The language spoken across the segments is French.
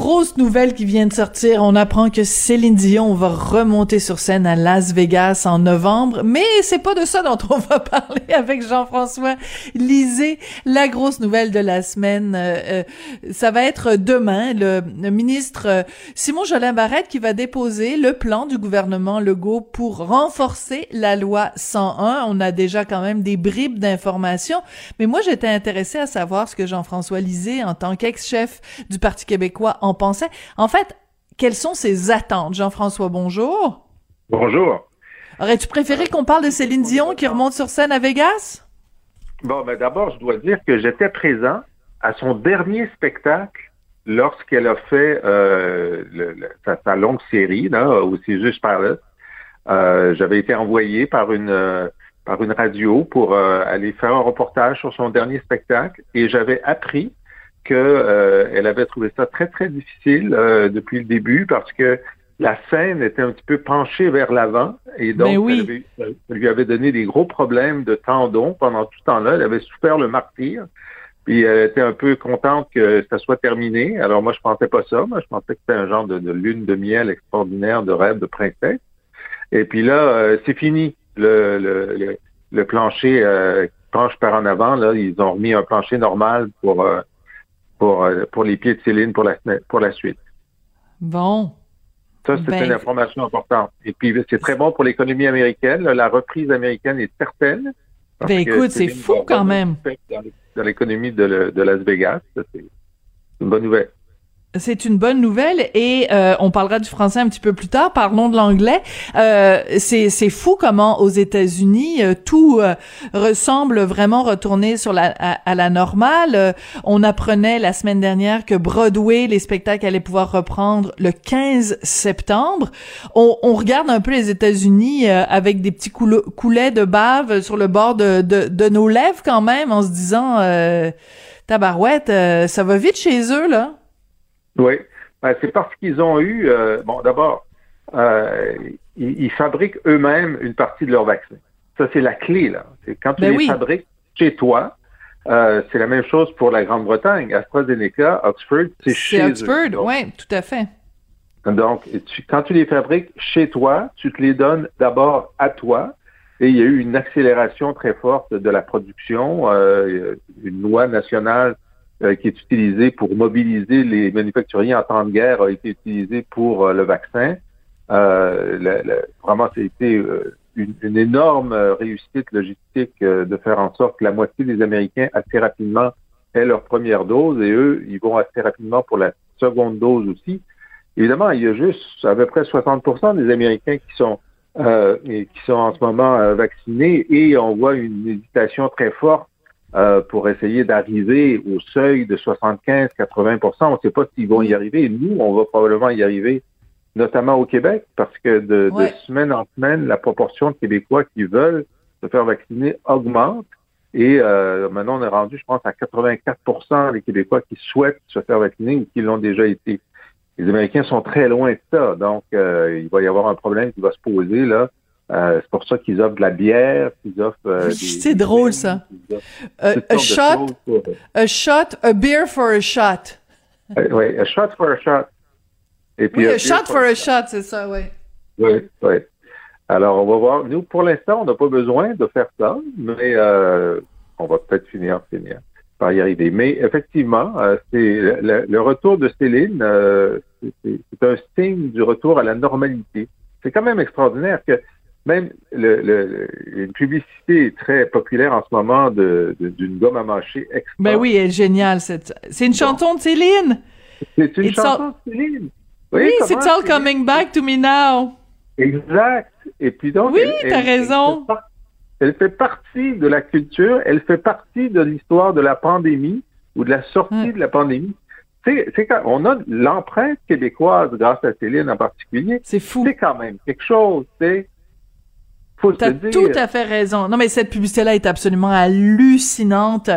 grosse nouvelle qui vient de sortir. On apprend que Céline Dion va remonter sur scène à Las Vegas en novembre, mais c'est pas de ça dont on va parler avec Jean-François. Lisez la grosse nouvelle de la semaine. Euh, euh, ça va être demain le, ministre euh, Simon Jolin Barrette qui va déposer le plan du gouvernement Legault pour renforcer la loi 101. On a déjà quand même des bribes d'informations, mais moi j'étais intéressée à savoir ce que Jean-François lisait en tant qu'ex-chef du Parti québécois pensait. En fait, quelles sont ses attentes? Jean-François, bonjour. Bonjour. Aurais-tu préféré qu'on parle de Céline Dion qui remonte sur scène à Vegas? Bon, ben d'abord, je dois dire que j'étais présent à son dernier spectacle lorsqu'elle a fait euh, sa, longue série là, au juste Palace. Euh, J'avais été envoyé par une euh, par une radio pour euh, aller faire un reportage sur son dernier spectacle et j'avais appris qu'elle euh, avait trouvé ça très, très difficile euh, depuis le début parce que la scène était un petit peu penchée vers l'avant et donc oui. ça lui avait donné des gros problèmes de tendons pendant tout ce temps-là. Elle avait souffert le martyr. Puis elle était un peu contente que ça soit terminé. Alors moi, je pensais pas ça. Moi, je pensais que c'était un genre de, lune de miel extraordinaire, de rêve de princesse. Et puis là, euh, c'est fini. Le, le, le, plancher euh, penche par en avant. Là, ils ont remis un plancher normal pour pour, euh, pour les pieds de Céline pour la, pour la suite. Bon. Ça, c'est ben, une information importante. Et puis, c'est très bon pour l'économie américaine. La reprise américaine est certaine. Ben écoute, c'est fou quand même. Dans l'économie de, de Las Vegas, c'est une bonne nouvelle. C'est une bonne nouvelle et euh, on parlera du français un petit peu plus tard. Parlons de l'anglais. Euh, c'est fou comment aux États-Unis euh, tout ressemble vraiment retourner sur la à, la normale. on apprenait la semaine dernière que Broadway, les spectacles allaient pouvoir reprendre le 15 septembre. On, on regarde un peu les États-Unis avec des petits coulets de bave sur le bord de, de, de nos lèvres quand même, en se disant tabarouette, ça va vite chez eux là. Oui, ben, c'est parce qu'ils ont eu, euh, bon, d'abord, euh, ils, fabriquent eux-mêmes une partie de leur vaccin. Ça, c'est la clé, là. C'est quand tu ben les fabriques chez toi, euh, c'est la même chose pour la Grande-Bretagne. AstraZeneca, Oxford, c'est chez Oxford, oui, tout à fait. Donc, quand tu les fabriques chez toi, tu te les donnes d'abord à toi. Et il y a eu une accélération très forte de la production, une loi nationale euh, qui est utilisé pour mobiliser les manufacturiers en temps de guerre a été utilisé pour euh, le vaccin. Euh, le, vraiment, c'était une, une, énorme réussite logistique de faire en sorte que la moitié des Américains assez rapidement aient leur première dose et eux, ils vont assez rapidement pour la seconde dose aussi. Évidemment, il y a juste à peu près 60% des Américains qui sont euh, qui sont en ce moment vaccinés et on voit une hésitation très forte euh, pour essayer d'arriver au seuil de 75-80% On ne sait pas s'ils vont y arriver. Nous, on va probablement y arriver, notamment au Québec, parce que de, semaine en semaine, la proportion de Québécois qui veulent se faire vacciner augmente. Et euh, maintenant, on est rendu, je pense, à 84% des Québécois qui souhaitent se faire vacciner ou qui l'ont déjà été. Les Américains sont très loin de ça, donc euh, il va y avoir un problème qui va se poser là euh, c'est pour ça qu'ils offrent de la bière, qu'ils offrent. Euh, c'est drôle ça. Euh, a shot, a shot, a beer for a shot. oui, a shot for a shot. Et puis, oui, a, shot for a shot, c'est ça, oui. Oui, oui. Alors, on va voir. Nous, pour l'instant, on n'a pas besoin de faire ça, mais on va peut-être finir, finir par y arriver. Mais effectivement, c'est le, retour de Céline, c'est un signe du retour à la normalité. C'est quand même extraordinaire que même le, une publicité très populaire en ce moment de, d'une gomme à mâcher extra. Ben oui, elle est géniale. Cette... C'est une chanson de Céline. C'est une chanson de Céline. Oui, c'est All Coming Back to Me Now. Exact. Et puis donc. Oui, t'as raison. Elle fait, partie de la culture, elle fait partie de l'histoire de la pandémie ou de la sortie de la pandémie. C'est quand on a l'empreinte québécoise grâce à Céline en particulier. C'est fou. C'est quand même quelque chose, c'est T'as tout à fait raison. Non, mais cette publicité-là est absolument hallucinante.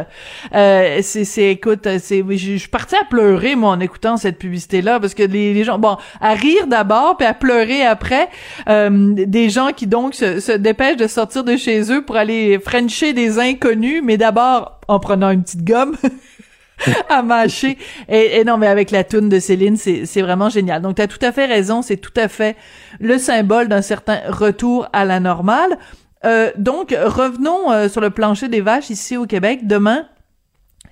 Euh, c'est, c'est, écoute, c'est, je suis partie à pleurer moi en écoutant cette publicité-là parce que les, gens, bon, à rire d'abord puis à pleurer après. Euh, des gens qui donc se, se dépêchent de sortir de chez eux pour aller frencher des inconnus, mais d'abord en prenant une petite gomme. à mâcher. Et, non, mais avec la toune de Céline, c'est vraiment génial. Donc, tu as tout à fait raison, c'est tout à fait le symbole d'un certain retour à la normale. Euh, donc, revenons euh, sur le plancher des vaches ici au Québec. Demain,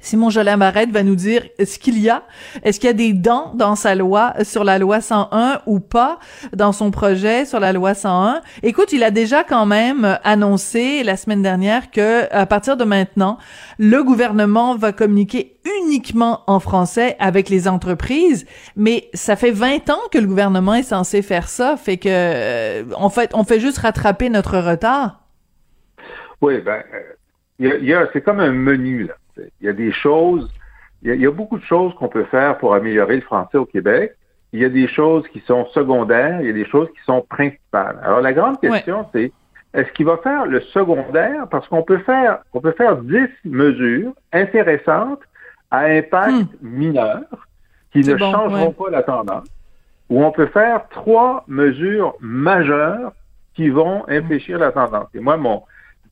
Simon Jolin Barrette va nous dire ce qu'il y a. Est-ce qu'il y a des dents dans sa loi sur la loi 101 ou pas dans son projet sur la loi 101 Écoute, il a déjà quand même annoncé la semaine dernière que à partir de maintenant, le gouvernement va communiquer uniquement en français avec les entreprises, mais ça fait 20 ans que le gouvernement est censé faire ça, fait que euh, en fait, on fait juste rattraper notre retard. Oui, ben euh, y a, c'est comme un menu là. Il y a des choses, il y a, beaucoup de choses qu'on peut faire pour améliorer le français au Québec. Il y a des choses qui sont secondaires, il y a des choses qui sont principales. Alors la grande question, c'est est-ce qu'il va faire le secondaire? Parce qu'on peut faire, on peut faire 10 mesures intéressantes à impact hmm. mineur qui ne changeront pas la tendance, ou on peut faire trois mesures majeures qui vont infléchir la tendance. Et moi, mon,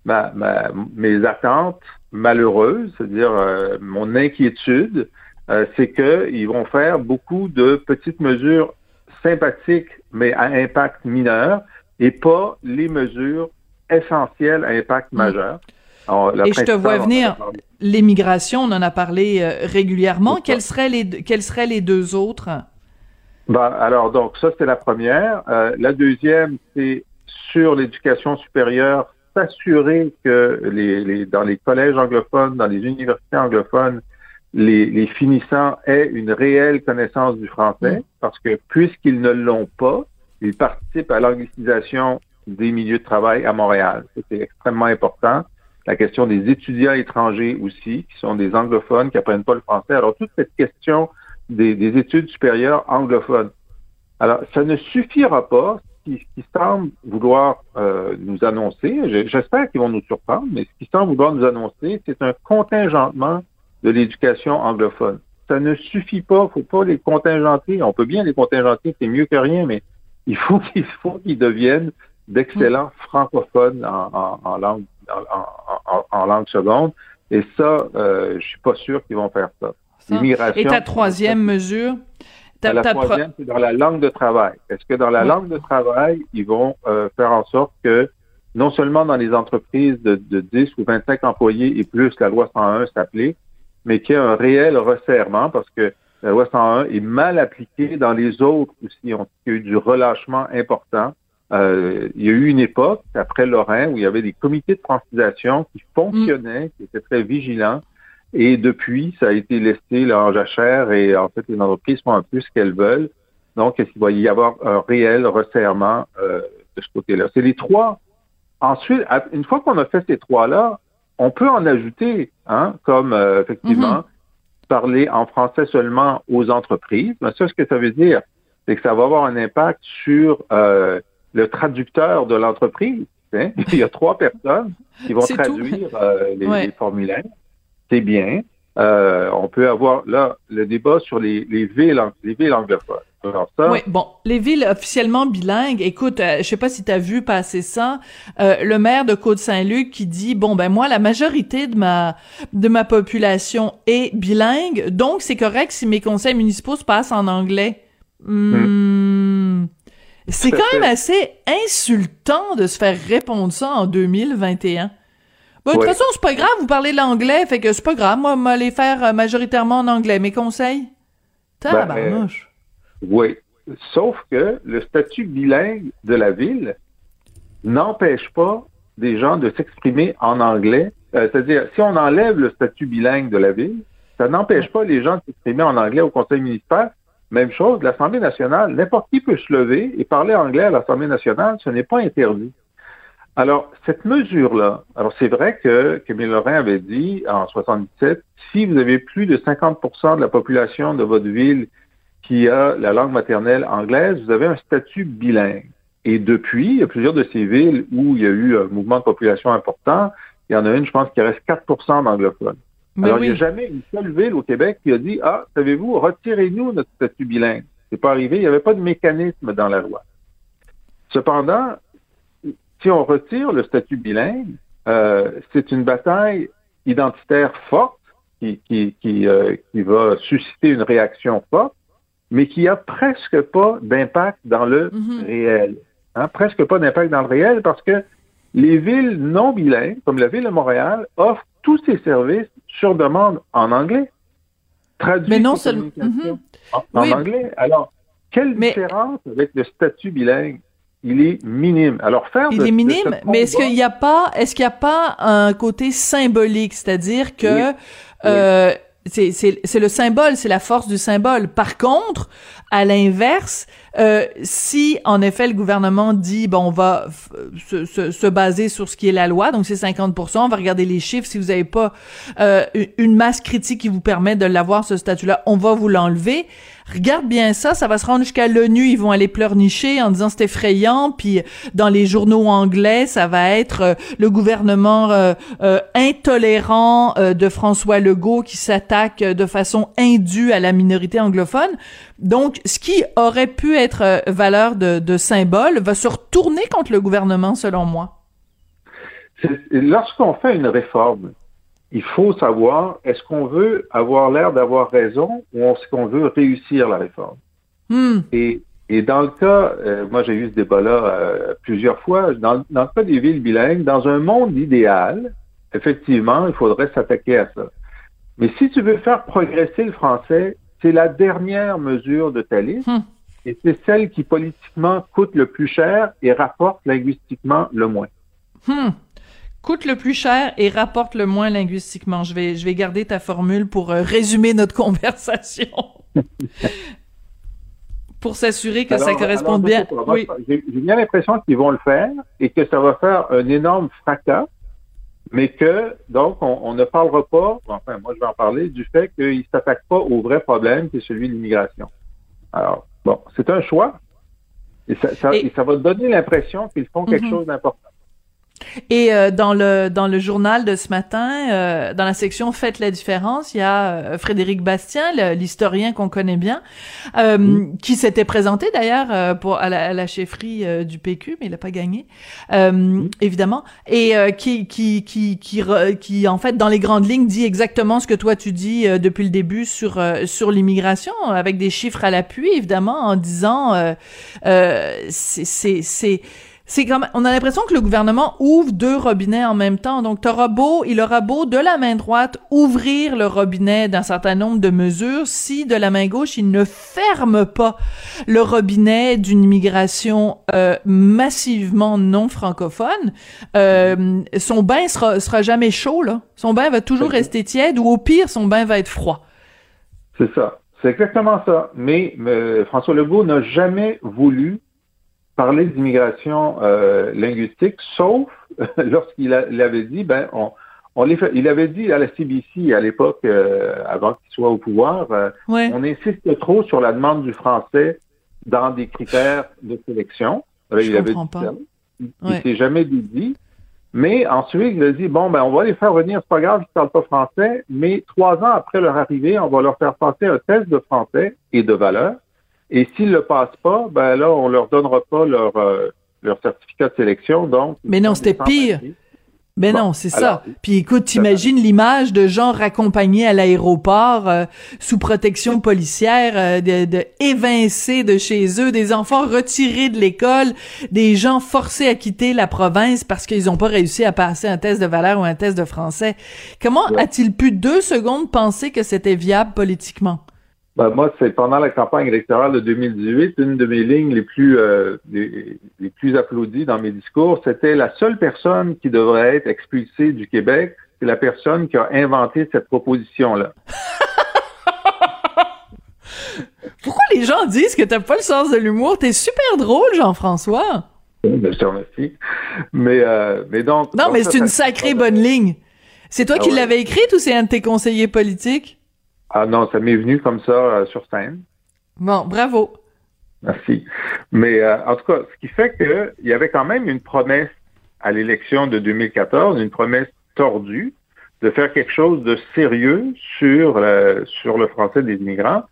ma, mes attentes malheureuses, c'est-à-dire euh, mon inquiétude, euh, c'est qu'ils vont faire beaucoup de petites mesures sympathiques, mais à impact mineur, et pas les mesures essentielles à impact mm. majeur. et je te vois venir, l'immigration, on en a parlé euh, régulièrement. Quelles seraient, les, quelles seraient les deux autres? Ben, alors, donc, ça, c'est la première. la deuxième, c'est sur l'éducation supérieure, s'assurer que les, dans les collèges anglophones, dans les universités anglophones, les, finissants aient une réelle connaissance du français, parce que puisqu'ils ne l'ont pas, ils participent à l'anglicisation des milieux de travail à Montréal. C'est extrêmement important. La question des étudiants étrangers aussi, qui sont des anglophones, qui apprennent pas le français. Alors, toute cette question des, des études supérieures anglophones. Alors, ça ne suffira pas qui, qui semble vouloir euh, nous annoncer, j'espère qu'ils vont nous surprendre, mais ce qu'ils semble vouloir nous annoncer, c'est un contingentement de l'éducation anglophone. Ça ne suffit pas, il faut pas les contingenter. On peut bien les contingenter, c'est mieux que rien, mais il faut qu'il faut qu'ils deviennent d'excellents francophones en, en, langue en, en, langue seconde. Et ça, euh, je suis pas sûr qu'ils vont faire ça. Et ta troisième mesure, la troisième, c'est dans la langue de travail. Est-ce que dans la langue de travail, ils vont euh, faire en sorte que non seulement dans les entreprises de, de 10 ou 25 employés et plus, la loi 101 s'applique, mais qu'il y a un réel resserrement parce que la loi 101 est mal appliquée dans les autres aussi. Il y a eu du relâchement important. Euh, il y a eu une époque, après Lorrain, où il y avait des comités de francisation qui fonctionnaient, qui étaient très vigilants, et depuis, ça a été laissé là, en jachère et en fait, les entreprises font un peu ce qu'elles veulent. Donc, est-ce qu'il va y avoir un réel resserrement euh, de ce côté-là? C'est les trois. Ensuite, une fois qu'on a fait ces trois-là, on peut en ajouter, hein, comme euh, effectivement, mm-hmm. parler en français seulement aux entreprises. Mais ça, ce que ça veut dire, c'est que ça va avoir un impact sur euh, le traducteur de l'entreprise. Hein. Il y a trois personnes qui vont traduire les, les, formulaires c'est bien. Euh, on peut avoir là le débat sur les, villes, les villes anglophones. oui, bon, les villes officiellement bilingues. Écoute, euh, je sais pas si tu as vu passer ça. Euh, le maire de Côte-Saint-Luc qui dit bon ben moi la majorité de ma de ma population est bilingue, donc c'est correct si mes conseils municipaux se passent en anglais. Hmm. C'est quand même assez insultant de se faire répondre ça en 2021 de toute façon, c'est pas grave, vous parlez l'anglais, fait que c'est pas grave, moi, m'aller faire euh, majoritairement en anglais. Mes conseils? Ben, oui. Sauf que le statut bilingue de la ville n'empêche pas des gens de s'exprimer en anglais. Euh, c'est-à-dire, si on enlève le statut bilingue de la ville, ça n'empêche pas les gens de s'exprimer en anglais au conseil municipal. Même chose, l'Assemblée nationale, n'importe qui peut se lever et parler anglais à l'Assemblée nationale, ce n'est pas interdit. Alors, cette mesure-là, alors c'est vrai que Camille Lorrain avait dit en 77, si vous avez plus de 50% de la population de votre ville qui a la langue maternelle anglaise, vous avez un statut bilingue. Et depuis, il y a plusieurs de ces villes où il y a eu un mouvement de population important. Il y en a une, je pense, qui reste 4% d'anglophones. Alors, oui. il n'y a jamais une seule ville au Québec qui a dit, ah, savez-vous, retirez-nous notre statut bilingue. C'est pas arrivé. Il n'y avait pas de mécanisme dans la loi. Cependant, si on retire le statut bilingue, euh, c'est une bataille identitaire forte qui, qui, qui, euh, qui va susciter une réaction forte, mais qui a presque pas d'impact dans le Mhm. réel. Hein, presque pas d'impact dans le réel parce que les villes non bilingues, comme la ville de Montréal, offrent tous ces services sur demande en anglais. Traduits Mais non seulement- communications en, en Oui. anglais. Alors, quelle Mais- différence avec le statut bilingue? Il est minime. Alors, faire Il de- est minime, mais est-ce qu'il n'y a pas, est-ce qu'il y a pas un côté symbolique, c'est-à-dire que Oui. euh, c'est le symbole, c'est la force du symbole. Par contre, à l'inverse, euh, si en effet le gouvernement dit bon on va se, se, se baser sur ce qui est la loi, donc c'est 50%, on va regarder les chiffres. Si vous n'avez pas euh, une- masse critique qui vous permet de l'avoir ce statut-là, on va vous l'enlever. Regarde bien ça, ça va se rendre jusqu'à l'ONU, ils vont aller pleurnicher en disant c'est effrayant, puis dans les journaux anglais, ça va être euh, le gouvernement euh, euh, intolérant de François Legault qui s'attaque de façon indue à la minorité anglophone. Donc, ce qui aurait pu être euh, valeur de, de symbole va se retourner contre le gouvernement, selon moi. Lorsqu'on fait une réforme, il faut savoir est-ce qu'on veut avoir l'air d'avoir raison ou est-ce qu'on veut réussir la réforme? Hmm. Et, et dans le cas, euh, moi j'ai eu ce débat-là euh, plusieurs fois, dans, dans le cas des villes bilingues, dans un monde idéal, effectivement, il faudrait s'attaquer à ça. Mais si tu veux faire progresser le français, c'est la dernière mesure de ta liste Hmm. et c'est celle qui politiquement coûte le plus cher et rapporte linguistiquement le moins. Hmm. Coûte le plus cher et rapporte le moins linguistiquement. Je vais, je vais garder ta formule pour euh, résumer notre conversation. pour s'assurer que ça corresponde alors, bien. Oui. J'ai bien l'impression qu'ils vont le faire et que ça va faire un énorme fracas, mais que, donc, on, on ne parlera pas, enfin, moi je vais en parler, du fait qu'ils ne s'attaquent pas au vrai problème qui est celui de l'immigration. Alors, bon, c'est un choix. Et ça, ça- Et- et ça va donner l'impression qu'ils font quelque Mhm. chose d'important. Et euh, dans le dans le journal de ce matin, euh, dans la section Faites la différence, il y a euh, Frédéric Bastien, l'historien qu'on connaît bien, euh, qui s'était présenté d'ailleurs euh, pour à la, à la chefferie du PQ, mais il a pas gagné, euh, évidemment, et euh, qui qui qui qui re- qui en fait dans les grandes lignes dit exactement ce que toi tu dis euh, depuis le début sur euh, sur l'immigration, avec des chiffres à l'appui évidemment, en disant euh, euh, c'est c'est c'est c'est comme on a l'impression que le gouvernement ouvre deux robinets en même temps. Donc t'auras beau, il aura beau de la main droite ouvrir le robinet d'un certain nombre de mesures, si de la main gauche il ne ferme pas le robinet d'une immigration euh, massivement non francophone, euh, son bain sera sera jamais chaud là. Son bain va toujours rester tiède ou au pire son bain va être froid. C'est ça. C'est exactement ça. Mais euh, François Legault n'a jamais voulu parler d'immigration euh, linguistique, sauf lorsqu'il avait dit, ben, on, on les fait- il avait dit à la CBC à l'époque, euh, avant qu'il soit au pouvoir, euh, Ouais. on insiste trop sur la demande du français dans des critères de sélection. Je il avait dit pas. ça. Il, il Ouais. s'est jamais dit. Mais ensuite, il a dit, bon, ben, on va les faire venir, c'est pas grave, ils parlent pas français, mais trois ans après leur arrivée, on va leur faire passer un test de français et de valeur. Et s'ils le passent pas, ben là, on leur donnera pas leur, euh, leur certificat de sélection, donc. Mais non, c'était pire. Bon, non, c'est ça. Puis écoute, t'imagines l'image de gens raccompagnés à l'aéroport euh, sous protection policière, euh, de, de évincés de chez eux, des enfants retirés de l'école, des gens forcés à quitter la province parce qu'ils n'ont pas réussi à passer un test de valeur ou un test de français. Comment Ouais. a-t-il pu deux secondes penser que c'était viable politiquement? Ben, moi, c'est pendant la campagne électorale de 2018, une de mes lignes les plus euh, les, les plus applaudies dans mes discours, c'était la seule personne qui devrait être expulsée du Québec, c'est la personne qui a inventé cette proposition-là. Pourquoi les gens disent que t'as pas le sens de l'humour? T'es super drôle, Jean-François. Je te remercie. Mais, euh, mais donc. Non, donc mais c'est une sacrée bonne ligne. C'est toi Ah qui ouais. l'avais écrite ou c'est un de tes conseillers politiques? Ah non, ça m'est venu comme ça euh, sur scène. Bon, bravo. Merci. Mais euh, en tout cas, ce qui fait qu'il y avait quand même une promesse à l'élection de 2014, une promesse tordue de faire quelque chose de sérieux sur, sur le français des immigrants.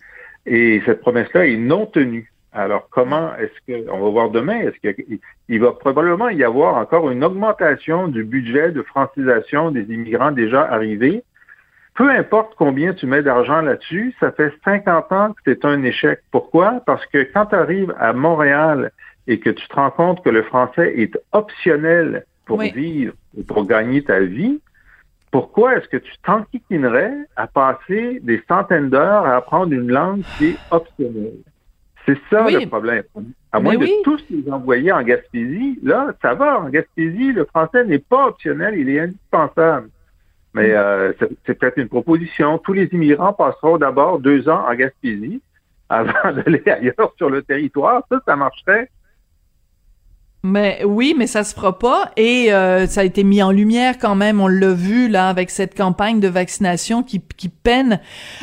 Et cette promesse-là est non tenue. Alors, comment est-ce que, on va voir demain, est-ce qu'il va probablement y avoir encore une augmentation du budget de francisation des immigrants déjà arrivés? Peu importe combien tu mets d'argent là-dessus, ça fait 50 ans que c'est un échec. Pourquoi? Parce que quand tu arrives à Montréal et que tu te rends compte que le français est optionnel pour vivre et pour gagner ta vie, pourquoi est-ce que tu t'enquiquinerais à passer des centaines d'heures à apprendre une langue qui est optionnelle? C'est ça le problème. À moins de tous les envoyer en Gaspésie, là, ça va. En Gaspésie, le français n'est pas optionnel, il est indispensable. Mais mm. euh, c'est peut-être une proposition. Tous les immigrants passeront d'abord deux ans en Gaspésie avant d'aller ailleurs sur le territoire. Ça, ça marcherait mais oui, mais ça se fera pas et euh, ça a été mis en lumière quand même. On l'a vu là avec cette campagne de vaccination qui, peine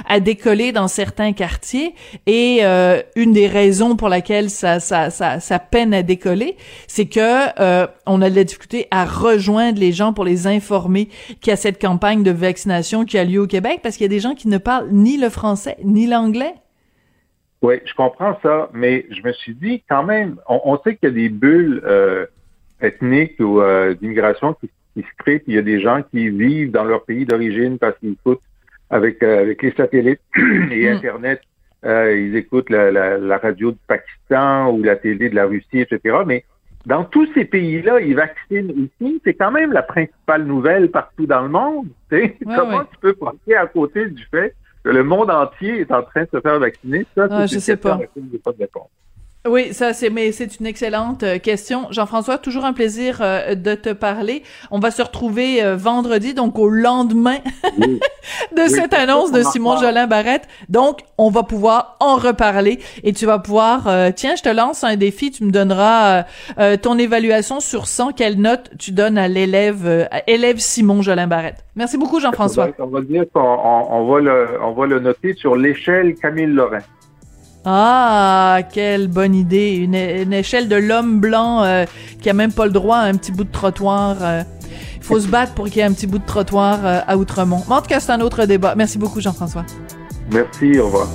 à décoller dans certains quartiers. Et euh, une des raisons pour laquelle ça ça ça, ça peine à décoller, c'est que euh, on a de la difficulté à rejoindre les gens pour les informer qu'il y a cette campagne de vaccination qui a lieu au Québec parce qu'il y a des gens qui ne parlent ni le français ni l'anglais. Oui, je comprends ça, mais je me suis dit quand même, on, sait qu'il y a des bulles euh, ethniques ou euh, d'immigration qui, se créent, puis il y a des gens qui vivent dans leur pays d'origine parce qu'ils écoutent avec, euh, avec les satellites et mm. Internet, ils écoutent la, la, radio du Pakistan ou la télé de la Russie, etc. Mais dans tous ces pays-là, ils vaccinent ici. C'est quand même la principale nouvelle partout dans le monde. Comment tu peux passer à côté du fait le monde entier est en train de se faire vacciner. Ça, ah, je sais pas. Oui, ça c'est mais c'est une excellente euh, question. Jean-François, toujours un plaisir euh, de te parler. On va se retrouver euh, vendredi, donc au lendemain de cette annonce de Simon Jolin Barrette. Donc, on va pouvoir en reparler et tu vas pouvoir tiens, je te lance un défi, tu me donneras ton évaluation sur 100 quelle note tu donnes à l'élève élève Simon Jolin Barrette. Merci beaucoup Jean-François. On va dire qu'on on, va le on va le noter sur l'échelle Camille Lorrain. Ah, quelle bonne idée. Une, échelle de l'homme blanc euh, qui a même pas le droit à un petit bout de trottoir. Il euh. faut se battre pour qu'il y ait un petit bout de trottoir euh, à Outremont. Mais en tout cas, c'est un autre débat. Merci beaucoup, Jean-François. Merci, au revoir.